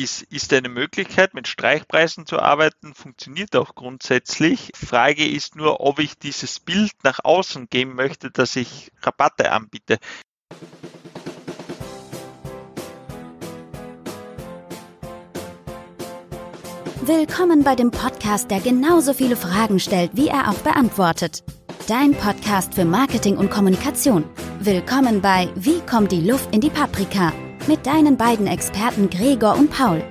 ist, ist eine Möglichkeit, mit Streichpreisen zu arbeiten, funktioniert auch grundsätzlich. Frage ist nur, ob ich dieses Bild nach außen geben möchte, dass ich Rabatte anbiete. Willkommen bei dem Podcast, der genauso viele Fragen stellt, wie er auch beantwortet. Dein Podcast für Marketing und Kommunikation. Willkommen bei Wie kommt die Luft in die Paprika? Mit deinen beiden Experten Gregor und Paul.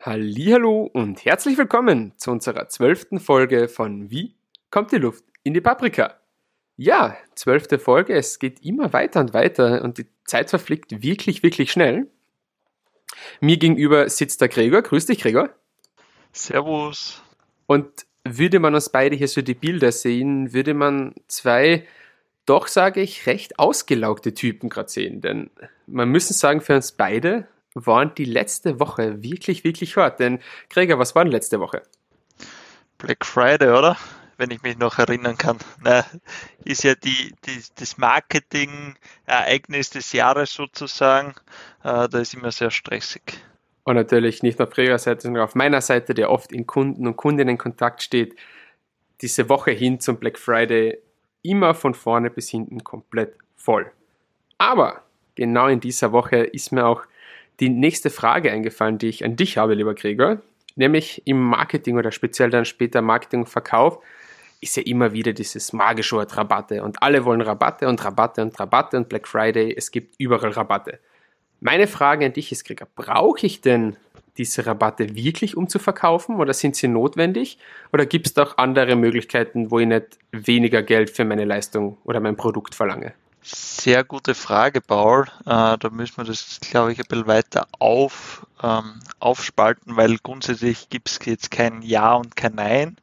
Hallo und herzlich willkommen zu unserer zwölften Folge von Wie kommt die Luft in die Paprika? Ja, zwölfte Folge, es geht immer weiter und weiter und die Zeit verfliegt wirklich, wirklich schnell. Mir gegenüber sitzt der Gregor. Grüß dich, Gregor. Servus. Und würde man uns beide hier so die Bilder sehen, würde man zwei, doch sage ich, recht ausgelaugte Typen gerade sehen. Denn man müssen sagen, für uns beide waren die letzte Woche wirklich, wirklich hart. Denn Gregor, was war denn letzte Woche? Black Friday, oder? wenn ich mich noch erinnern kann. Na, ist ja die, die, das Marketing-Ereignis des Jahres sozusagen. Äh, da ist immer sehr stressig. Und natürlich nicht nur auf ihrer Seite, sondern auf meiner Seite, der oft in Kunden und Kundinnen in Kontakt steht, diese Woche hin zum Black Friday immer von vorne bis hinten komplett voll. Aber genau in dieser Woche ist mir auch die nächste Frage eingefallen, die ich an dich habe, lieber Gregor, nämlich im Marketing oder speziell dann später Marketing und Verkauf ist ja immer wieder dieses magische Wort Rabatte und alle wollen Rabatte und Rabatte und Rabatte und Black Friday, es gibt überall Rabatte. Meine Frage an dich ist, Gregor, brauche ich denn diese Rabatte wirklich, um zu verkaufen oder sind sie notwendig? Oder gibt es auch andere Möglichkeiten, wo ich nicht weniger Geld für meine Leistung oder mein Produkt verlange? Sehr gute Frage, Paul. Äh, da müssen wir das, glaube ich, ein bisschen weiter auf, ähm, aufspalten, weil grundsätzlich gibt es jetzt kein Ja und kein Nein.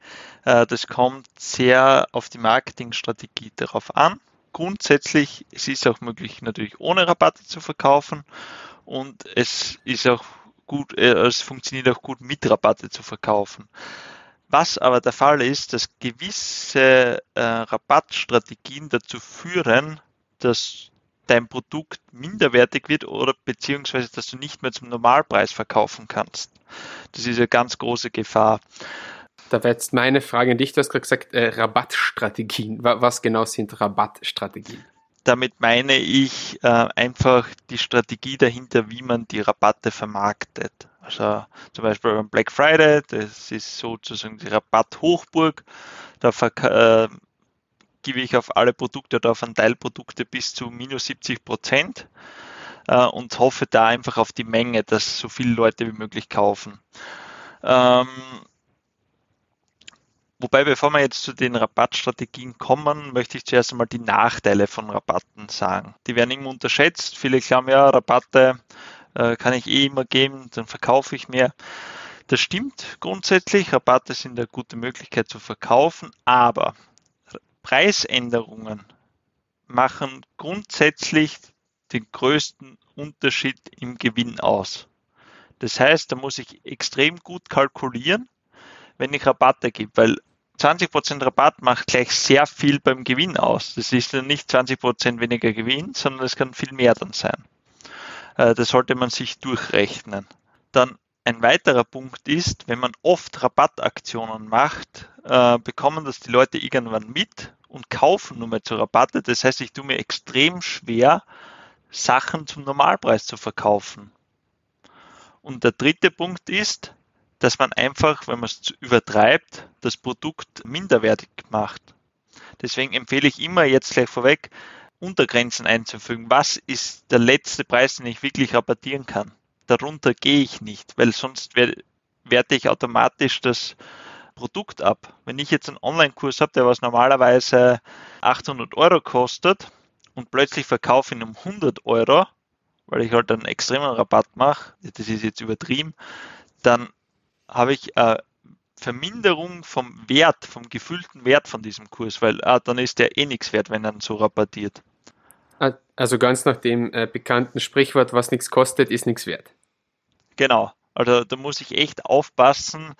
Äh, das kommt sehr auf die Marketingstrategie darauf an. Grundsätzlich, es ist auch möglich, natürlich ohne Rabatte zu verkaufen und es ist auch gut, äh, es funktioniert auch gut mit Rabatte zu verkaufen. Was aber der Fall ist, dass gewisse äh, Rabattstrategien dazu führen, dass dein Produkt minderwertig wird oder beziehungsweise dass du nicht mehr zum Normalpreis verkaufen kannst. Das ist eine ganz große Gefahr. Da wäre jetzt meine Frage an dich. Du hast gerade gesagt, äh, Rabattstrategien. Was genau sind Rabattstrategien? Damit meine ich äh, einfach die Strategie dahinter, wie man die Rabatte vermarktet. Also zum Beispiel beim Black Friday, das ist sozusagen die Rabatthochburg. Da äh, gebe ich auf alle Produkte oder auf einen Teilprodukte bis zu minus 70 Prozent äh, und hoffe da einfach auf die Menge, dass so viele Leute wie möglich kaufen. Ähm, Wobei, bevor wir jetzt zu den Rabattstrategien kommen, möchte ich zuerst einmal die Nachteile von Rabatten sagen. Die werden immer unterschätzt. Viele glauben, ja, Rabatte äh, kann ich eh immer geben, dann verkaufe ich mehr. Das stimmt grundsätzlich. Rabatte sind eine gute Möglichkeit zu verkaufen, aber Preisänderungen machen grundsätzlich den größten Unterschied im Gewinn aus. Das heißt, da muss ich extrem gut kalkulieren, wenn ich Rabatte gebe, weil 20% Rabatt macht gleich sehr viel beim Gewinn aus. Das ist dann nicht 20% weniger Gewinn, sondern es kann viel mehr dann sein. Äh, das sollte man sich durchrechnen. Dann ein weiterer Punkt ist, wenn man oft Rabattaktionen macht, äh, bekommen das die Leute irgendwann mit und kaufen nur mehr zu Rabatte. Das heißt, ich tue mir extrem schwer, Sachen zum Normalpreis zu verkaufen. Und der dritte Punkt ist, dass man einfach, wenn man es übertreibt, das Produkt minderwertig macht. Deswegen empfehle ich immer jetzt gleich vorweg, Untergrenzen einzufügen. Was ist der letzte Preis, den ich wirklich rabattieren kann? Darunter gehe ich nicht, weil sonst werte ich automatisch das Produkt ab. Wenn ich jetzt einen Online-Kurs habe, der was normalerweise 800 Euro kostet und plötzlich verkaufe ihn um 100 Euro, weil ich halt einen extremen Rabatt mache, das ist jetzt übertrieben, dann habe ich äh, Verminderung vom Wert, vom gefühlten Wert von diesem Kurs, weil ah, dann ist der eh nichts wert, wenn er so rabattiert. Ah, also ganz nach dem äh, bekannten Sprichwort, was nichts kostet, ist nichts wert. Genau. Also da muss ich echt aufpassen,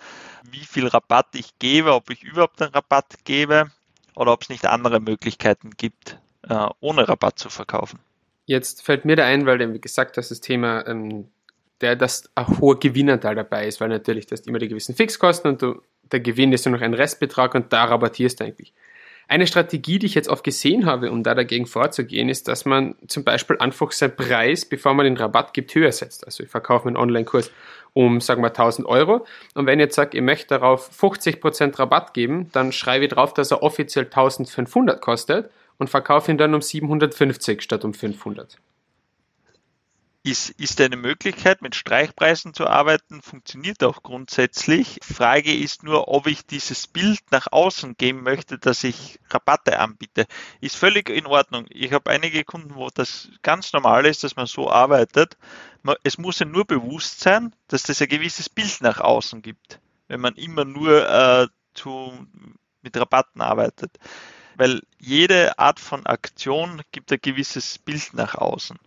wie viel Rabatt ich gebe, ob ich überhaupt einen Rabatt gebe oder ob es nicht andere Möglichkeiten gibt, äh, ohne Rabatt zu verkaufen. Jetzt fällt mir da ein, weil du wie gesagt hast, das Thema, ähm, der, dass ein hoher Gewinnanteil dabei ist, weil natürlich das immer die gewissen Fixkosten und du, der Gewinn ist nur noch ein Restbetrag und da rabattierst du eigentlich. Eine Strategie, die ich jetzt oft gesehen habe, um da dagegen vorzugehen, ist, dass man zum Beispiel einfach seinen Preis, bevor man den Rabatt gibt, höher setzt. Also ich verkaufe meinen Online-Kurs um, sagen wir, 1000 Euro. Und wenn ich jetzt sage, ich möchte darauf 50% Rabatt geben, dann schreibe ich drauf, dass er offiziell 1500 kostet und verkaufe ihn dann um 750 statt um 500 ist, ist eine Möglichkeit, mit Streichpreisen zu arbeiten, funktioniert auch grundsätzlich. Frage ist nur, ob ich dieses Bild nach außen geben möchte, dass ich Rabatte anbiete. Ist völlig in Ordnung. Ich habe einige Kunden, wo das ganz normal ist, dass man so arbeitet. Es muss ja nur bewusst sein, dass das ein gewisses Bild nach außen gibt, wenn man immer nur äh, zu, mit Rabatten arbeitet. Weil jede Art von Aktion gibt ein gewisses Bild nach außen.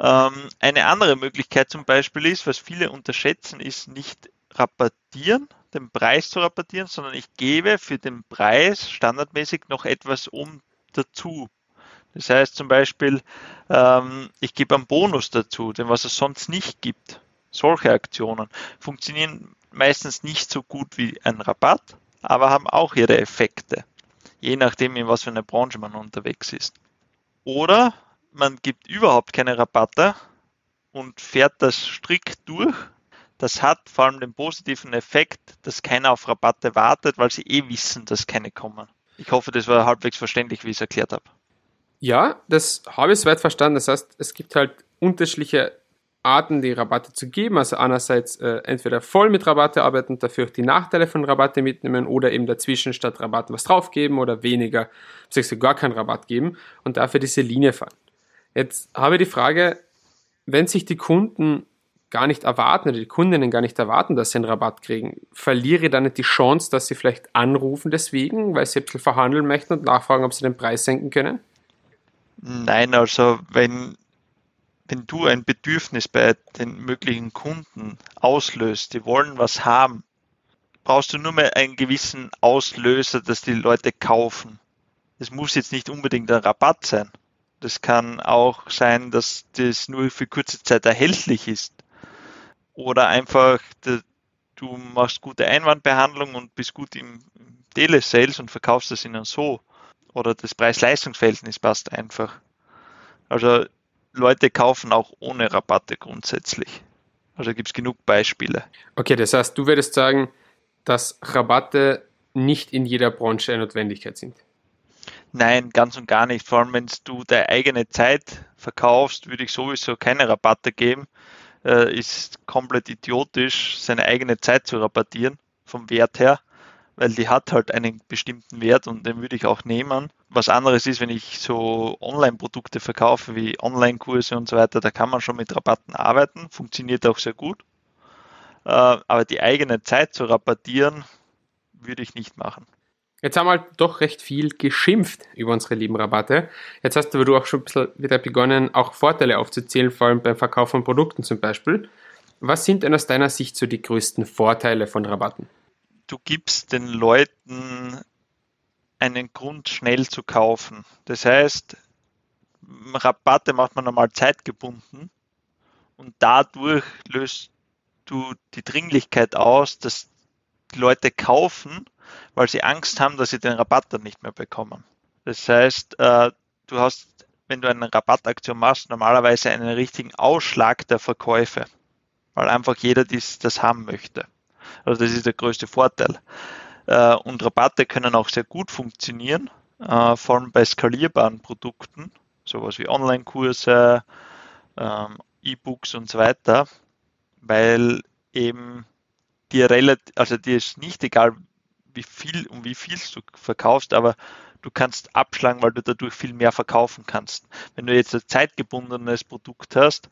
Ähm, eine andere Möglichkeit zum Beispiel ist, was viele unterschätzen, ist nicht rabattieren, den Preis zu rabattieren, sondern ich gebe für den Preis standardmäßig noch etwas um dazu. Das heißt zum Beispiel, ähm, ich gebe einen Bonus dazu, den was es sonst nicht gibt. Solche Aktionen funktionieren meistens nicht so gut wie ein Rabatt, aber haben auch ihre Effekte, je nachdem, in was für einer Branche man unterwegs ist. Oder man gibt überhaupt keine Rabatte und fährt das strikt durch. Das hat vor allem den positiven Effekt, dass keiner auf Rabatte wartet, weil sie eh wissen, dass keine kommen. Ich hoffe, das war halbwegs verständlich, wie ich es erklärt habe. Ja, das habe ich soweit verstanden. Das heißt, es gibt halt unterschiedliche Arten, die Rabatte zu geben. Also einerseits äh, entweder voll mit Rabatte arbeiten dafür auch die Nachteile von Rabatte mitnehmen oder eben dazwischen statt Rabatten was draufgeben oder weniger, beziehungsweise gar keinen Rabatt geben und dafür diese Linie fahren. Jetzt habe ich die Frage, wenn sich die Kunden gar nicht erwarten oder die Kundinnen gar nicht erwarten, dass sie einen Rabatt kriegen, verliere ich dann nicht die Chance, dass sie vielleicht anrufen deswegen, weil sie ein bisschen verhandeln möchten und nachfragen, ob sie den Preis senken können? Nein, also wenn, wenn du ein Bedürfnis bei den möglichen Kunden auslöst, die wollen was haben, brauchst du nur mehr einen gewissen Auslöser, dass die Leute kaufen. Es muss jetzt nicht unbedingt ein Rabatt sein. Das kann auch sein, dass das nur für kurze Zeit erhältlich ist. Oder einfach, du machst gute Einwandbehandlung und bist gut im Telesales und verkaufst das ihnen so. Oder das Preis-Leistungs-Verhältnis passt einfach. Also Leute kaufen auch ohne Rabatte grundsätzlich. Also gibt es genug Beispiele. Okay, das heißt, du würdest sagen, dass Rabatte nicht in jeder Branche eine Notwendigkeit sind. Nein, ganz und gar nicht. Vor allem, wenn du deine eigene Zeit verkaufst, würde ich sowieso keine Rabatte geben. Äh, ist komplett idiotisch, seine eigene Zeit zu rabattieren, vom Wert her, weil die hat halt einen bestimmten Wert und den würde ich auch nehmen. Was anderes ist, wenn ich so Online-Produkte verkaufe, wie Online-Kurse und so weiter, da kann man schon mit Rabatten arbeiten, funktioniert auch sehr gut. Äh, aber die eigene Zeit zu rabattieren, würde ich nicht machen. Jetzt haben wir halt doch recht viel geschimpft über unsere lieben Rabatte. Jetzt hast du aber du auch schon ein bisschen wieder begonnen, auch Vorteile aufzuzählen, vor allem beim Verkauf von Produkten zum Beispiel. Was sind denn aus deiner Sicht so die größten Vorteile von Rabatten? Du gibst den Leuten einen Grund, schnell zu kaufen. Das heißt, Rabatte macht man normal zeitgebunden und dadurch löst du die Dringlichkeit aus, dass die Leute kaufen weil sie Angst haben, dass sie den Rabatt dann nicht mehr bekommen. Das heißt, äh, du hast, wenn du eine Rabattaktion machst, normalerweise einen richtigen Ausschlag der Verkäufe, weil einfach jeder dies, das haben möchte. Also das ist der größte Vorteil. Äh, und Rabatte können auch sehr gut funktionieren, äh, vor allem bei skalierbaren Produkten, sowas wie Online-Kurse, ähm, E-Books und so weiter, weil eben dir relativ, also dir ist nicht egal, wie viel um wie viel du verkaufst, aber du kannst abschlagen, weil du dadurch viel mehr verkaufen kannst. Wenn du jetzt ein zeitgebundenes Produkt hast,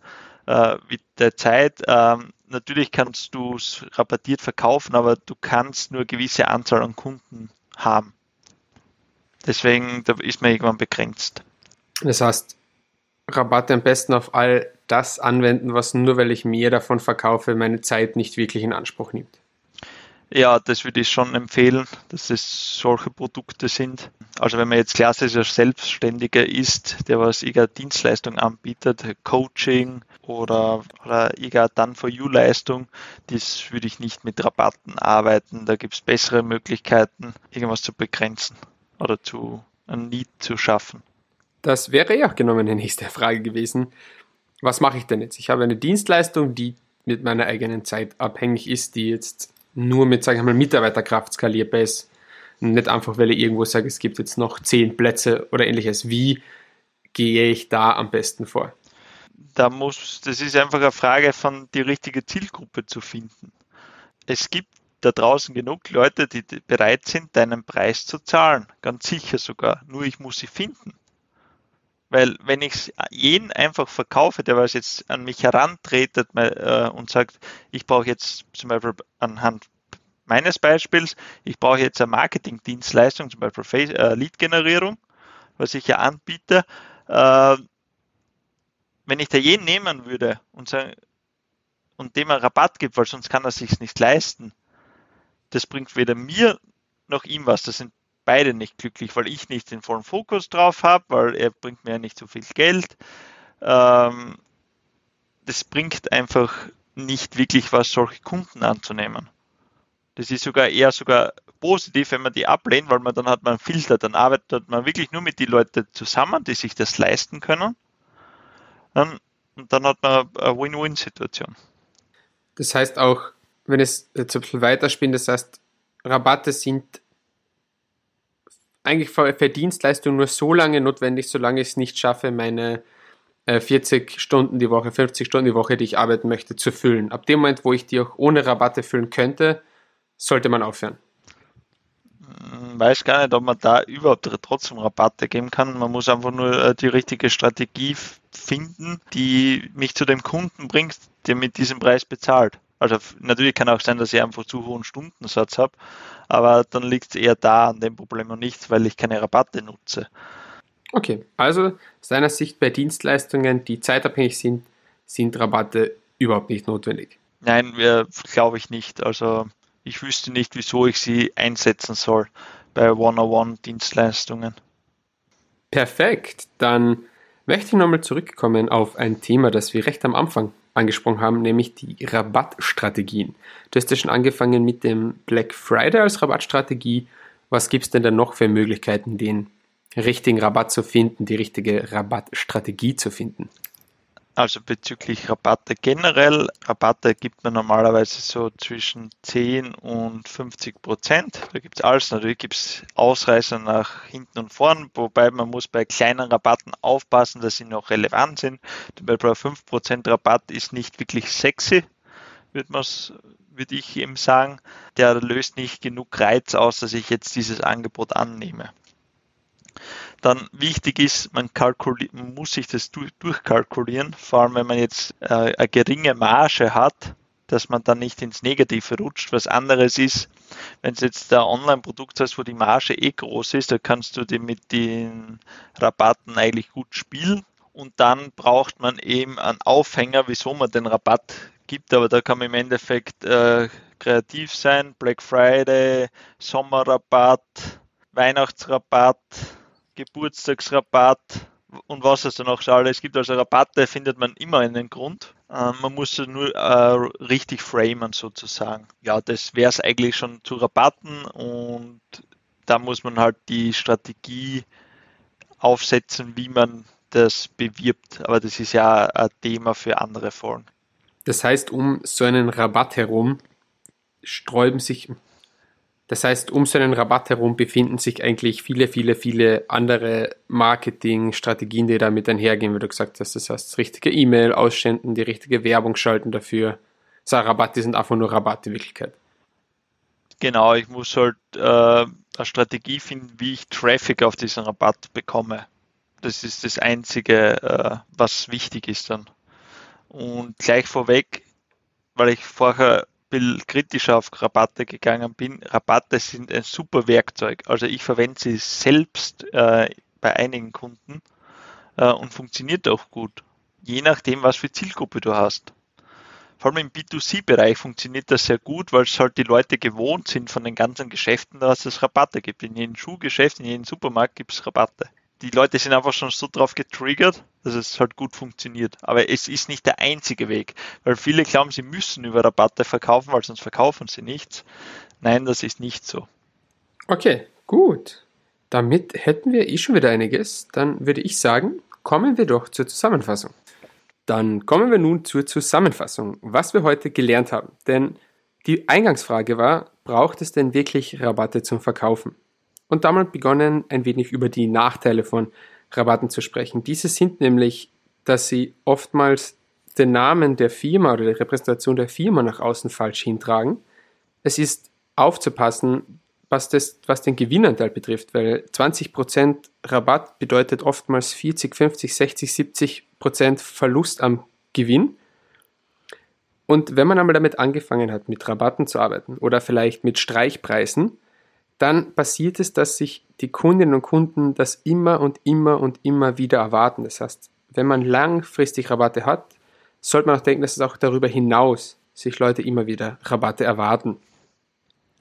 äh, mit der Zeit, äh, natürlich kannst du es rabattiert verkaufen, aber du kannst nur gewisse Anzahl an Kunden haben. Deswegen da ist man irgendwann begrenzt. Das heißt, Rabatte am besten auf all das anwenden, was nur weil ich mehr davon verkaufe, meine Zeit nicht wirklich in Anspruch nimmt. Ja, das würde ich schon empfehlen, dass es solche Produkte sind. Also wenn man jetzt klassischer Selbstständiger ist, der was irgendeine Dienstleistung anbietet, Coaching oder, oder irgendeine Done-for-You-Leistung, das würde ich nicht mit Rabatten arbeiten. Da gibt es bessere Möglichkeiten, irgendwas zu begrenzen oder zu ein Need zu schaffen. Das wäre ja genau meine nächste Frage gewesen. Was mache ich denn jetzt? Ich habe eine Dienstleistung, die mit meiner eigenen Zeit abhängig ist, die jetzt nur mit, sage ich mal, Mitarbeiterkraft skalierbar ist. Nicht einfach, weil ich irgendwo sage, es gibt jetzt noch zehn Plätze oder ähnliches. Wie gehe ich da am besten vor? Da muss, das ist einfach eine Frage von die richtige Zielgruppe zu finden. Es gibt da draußen genug Leute, die bereit sind, deinen Preis zu zahlen. Ganz sicher sogar. Nur ich muss sie finden. Weil wenn ich jeden einfach verkaufe, der was jetzt an mich herantretet äh, und sagt, ich brauche jetzt zum Beispiel anhand meines Beispiels, ich brauche jetzt eine Marketingdienstleistung, zum Beispiel äh, Lead-Generierung, was ich ja anbiete. Äh, wenn ich da jeden nehmen würde und, sagen, und dem einen Rabatt gibt, weil sonst kann er sich nicht leisten, das bringt weder mir noch ihm was. Das sind beide nicht glücklich, weil ich nicht den vollen Fokus drauf habe, weil er bringt mir ja nicht so viel Geld. Ähm, das bringt einfach nicht wirklich was, solche Kunden anzunehmen. Das ist sogar eher sogar positiv, wenn man die ablehnt, weil man dann hat man einen Filter, dann arbeitet man wirklich nur mit den Leuten zusammen, die sich das leisten können. Und dann hat man eine Win-Win-Situation. Das heißt auch, wenn es jetzt ein bisschen weiterspinnt, das heißt, Rabatte sind eigentlich für, Dienstleistungen nur so lange notwendig, solange ich es nicht schaffe, meine äh, 40 Stunden die Woche, 50 Stunden die Woche, die ich arbeiten möchte, zu füllen. Ab dem Moment, wo ich die auch ohne Rabatte füllen könnte, sollte man aufhören. Hm, weiß gar nicht, ob man da überhaupt trotzdem Rabatte geben kann. Man muss einfach nur äh, die richtige Strategie finden, die mich zu dem Kunden bringt, der mit diesem Preis bezahlt. Also natürlich kann auch sein, dass ich einfach zu hohen Stundensatz habe, aber dann liegt es eher da an dem Problem und nicht, weil ich keine Rabatte nutze. Okay, also aus deiner Sicht bei Dienstleistungen, die zeitabhängig sind, sind Rabatte überhaupt nicht notwendig. Nein, glaube ich nicht. Also ich wüsste nicht, wieso ich sie einsetzen soll bei One-on-One-Dienstleistungen. Perfekt, dann möchte ich nochmal zurückkommen auf ein Thema, das wir recht am Anfang angesprochen haben, nämlich die Rabattstrategien. Du hast ja schon angefangen mit dem Black Friday als Rabattstrategie. Was gibt es denn da noch für Möglichkeiten, den richtigen Rabatt zu finden, die richtige Rabattstrategie zu finden? Also bezüglich Rabatte generell, Rabatte gibt man normalerweise so zwischen 10 und 50 Prozent. Da gibt es alles. Natürlich gibt es Ausreißer nach hinten und vorn, wobei man muss bei kleinen Rabatten aufpassen, dass sie noch relevant sind. Bei 5 Prozent Rabatt ist nicht wirklich sexy, würde würde ich eben sagen. Der löst nicht genug Reiz aus, dass ich jetzt dieses Angebot annehme. Dann wichtig ist, man, muss sich das durchkalkulieren, vor allem wenn man jetzt äh, eine geringe Marge hat, dass man dann nicht ins Negative rutscht. Was anderes ist, wenn es jetzt ein Online-Produkt hast, wo die Marge eh groß ist, da kannst du die mit den Rabatten eigentlich gut spielen. Und dann braucht man eben einen Aufhänger, wieso man den Rabatt gibt. Aber da kann man im Endeffekt äh, kreativ sein. Black Friday, Sommerrabatt, Weihnachtsrabatt, Geburtstagsrabatt und was es dann auch schon alles gibt. Also Rabatte findet man immer einen Grund. Ähm, man muss nur äh, richtig framen sozusagen. Ja, das wäre es eigentlich schon zu Rabatten und da muss man halt die Strategie aufsetzen, wie man das bewirbt. Aber das ist ja ein Thema für andere Folgen. Das heißt, um so einen Rabatt herum sträuben sich das heißt, um so einen Rabatt herum befinden sich eigentlich viele, viele, viele andere Marketingstrategien, die damit einhergehen, wie du gesagt hast. Das heißt, das richtige E-Mail ausschenden, die richtige Werbung schalten dafür. So, Rabatte sind einfach nur Rabatte in Wirklichkeit. Genau, ich muss halt äh, eine Strategie finden, wie ich Traffic auf diesen Rabatt bekomme. Das ist das Einzige, äh, was wichtig ist dann. Und gleich vorweg, weil ich vorher bisschen kritischer auf Rabatte gegangen bin. Rabatte sind ein super Werkzeug. Also ich verwende sie selbst äh, bei einigen Kunden äh, und funktioniert auch gut. Je nachdem, was für Zielgruppe du hast. vor allem im B2C-Bereich funktioniert das sehr gut, weil es halt die Leute gewohnt sind von den ganzen Geschäften, dass es Rabatte gibt. In jedem Schuhgeschäft, in jedem Supermarkt gibt es Rabatte. Die Leute sind einfach schon so drauf getriggert, dass es halt gut funktioniert. Aber es ist nicht der einzige Weg, weil viele glauben, sie müssen über Rabatte verkaufen, weil sonst verkaufen sie nichts. Nein, das ist nicht so. Okay, gut. Damit hätten wir eh schon wieder einiges. Dann würde ich sagen, kommen wir doch zur Zusammenfassung. Dann kommen wir nun zur Zusammenfassung, was wir heute gelernt haben. Denn die Eingangsfrage war, braucht es denn wirklich Rabatte zum Verkaufen? Und damit begonnen, ein wenig über die Nachteile von Rabatten zu sprechen. Diese sind nämlich, dass sie oftmals den Namen der Firma oder die Repräsentation der Firma nach außen falsch hintragen. Es ist aufzupassen, was, das, was den Gewinnanteil betrifft, weil 20% Rabatt bedeutet oftmals 40, 50, 60, 70% Verlust am Gewinn. Und wenn man einmal damit angefangen hat, mit Rabatten zu arbeiten oder vielleicht mit Streichpreisen, dann passiert es, dass sich die Kundinnen und Kunden das immer und immer und immer wieder erwarten. Das heißt, wenn man langfristig Rabatte hat, sollte man auch denken, dass es auch darüber hinaus sich Leute immer wieder Rabatte erwarten.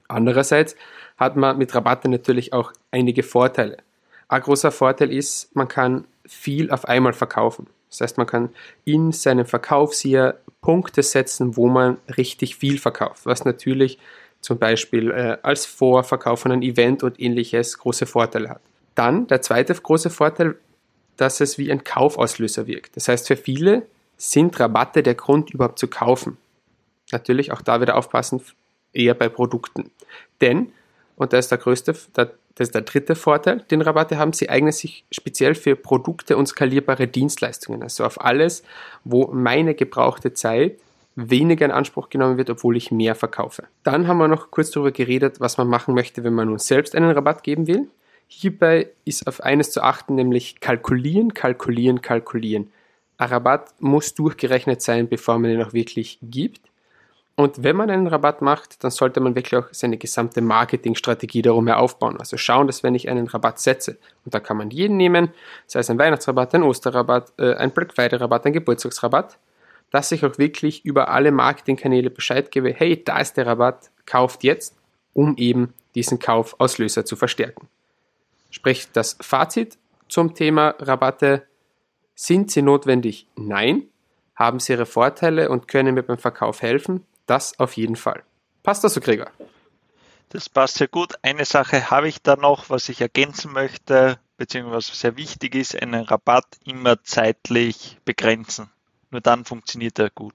Andererseits hat man mit Rabatte natürlich auch einige Vorteile. Ein großer Vorteil ist, man kann viel auf einmal verkaufen. Das heißt, man kann in seinem Verkaufsjahr Punkte setzen, wo man richtig viel verkauft, was natürlich zum Beispiel äh, als Vorverkauf von einem Event und ähnliches große Vorteile hat. Dann der zweite große Vorteil, dass es wie ein Kaufauslöser wirkt. Das heißt, für viele sind Rabatte der Grund überhaupt zu kaufen. Natürlich auch da wieder aufpassen, eher bei Produkten. Denn und das ist der größte, das ist der dritte Vorteil, den Rabatte haben. Sie eignen sich speziell für Produkte und skalierbare Dienstleistungen. Also auf alles, wo meine gebrauchte Zeit weniger in Anspruch genommen wird, obwohl ich mehr verkaufe. Dann haben wir noch kurz darüber geredet, was man machen möchte, wenn man nun selbst einen Rabatt geben will. Hierbei ist auf eines zu achten, nämlich kalkulieren, kalkulieren, kalkulieren. Ein Rabatt muss durchgerechnet sein, bevor man ihn auch wirklich gibt. Und wenn man einen Rabatt macht, dann sollte man wirklich auch seine gesamte Marketingstrategie darum her aufbauen. Also schauen, dass wenn ich einen Rabatt setze, und da kann man jeden nehmen, sei es ein Weihnachtsrabatt, ein Osterrabatt, äh, ein Black Friday Rabatt, ein Geburtstagsrabatt, dass ich auch wirklich über alle Marketingkanäle Bescheid gebe, hey, da ist der Rabatt, kauft jetzt, um eben diesen Kaufauslöser zu verstärken. Sprich, das Fazit zum Thema Rabatte, sind sie notwendig? Nein. Haben sie ihre Vorteile und können mir beim Verkauf helfen? Das auf jeden Fall. Passt das so, Gregor? Das passt sehr gut. Eine Sache habe ich da noch, was ich ergänzen möchte, beziehungsweise sehr wichtig ist, einen Rabatt immer zeitlich begrenzen. Nur dann funktioniert er gut.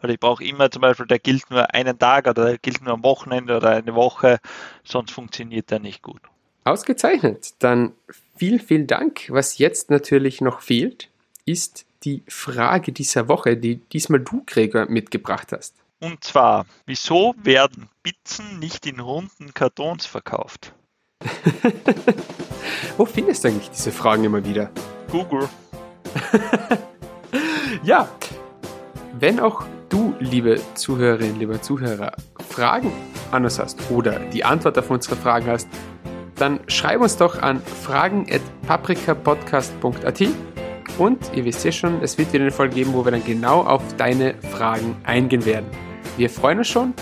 Also ich brauche immer zum Beispiel, der gilt nur einen Tag oder der gilt nur am Wochenende oder eine Woche, sonst funktioniert er nicht gut. Ausgezeichnet. Dann vielen, vielen Dank. Was jetzt natürlich noch fehlt, ist die Frage dieser Woche, die diesmal du, Gregor, mitgebracht hast. Und zwar, wieso werden Pizzen nicht in runden Kartons verkauft? Wo findest du eigentlich diese Fragen immer wieder? Google. ja, wenn auch du, liebe Zuhörerin, lieber Zuhörer, Fragen an uns hast oder die Antwort auf unsere Fragen hast, dann schreib uns doch an fragen.paprikapodcast.at und ihr wisst ja schon, es wird wieder eine Folge geben, wo wir dann genau auf deine Fragen eingehen werden. Wir freuen uns schon.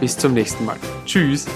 Bis zum nächsten Mal. Tschüss.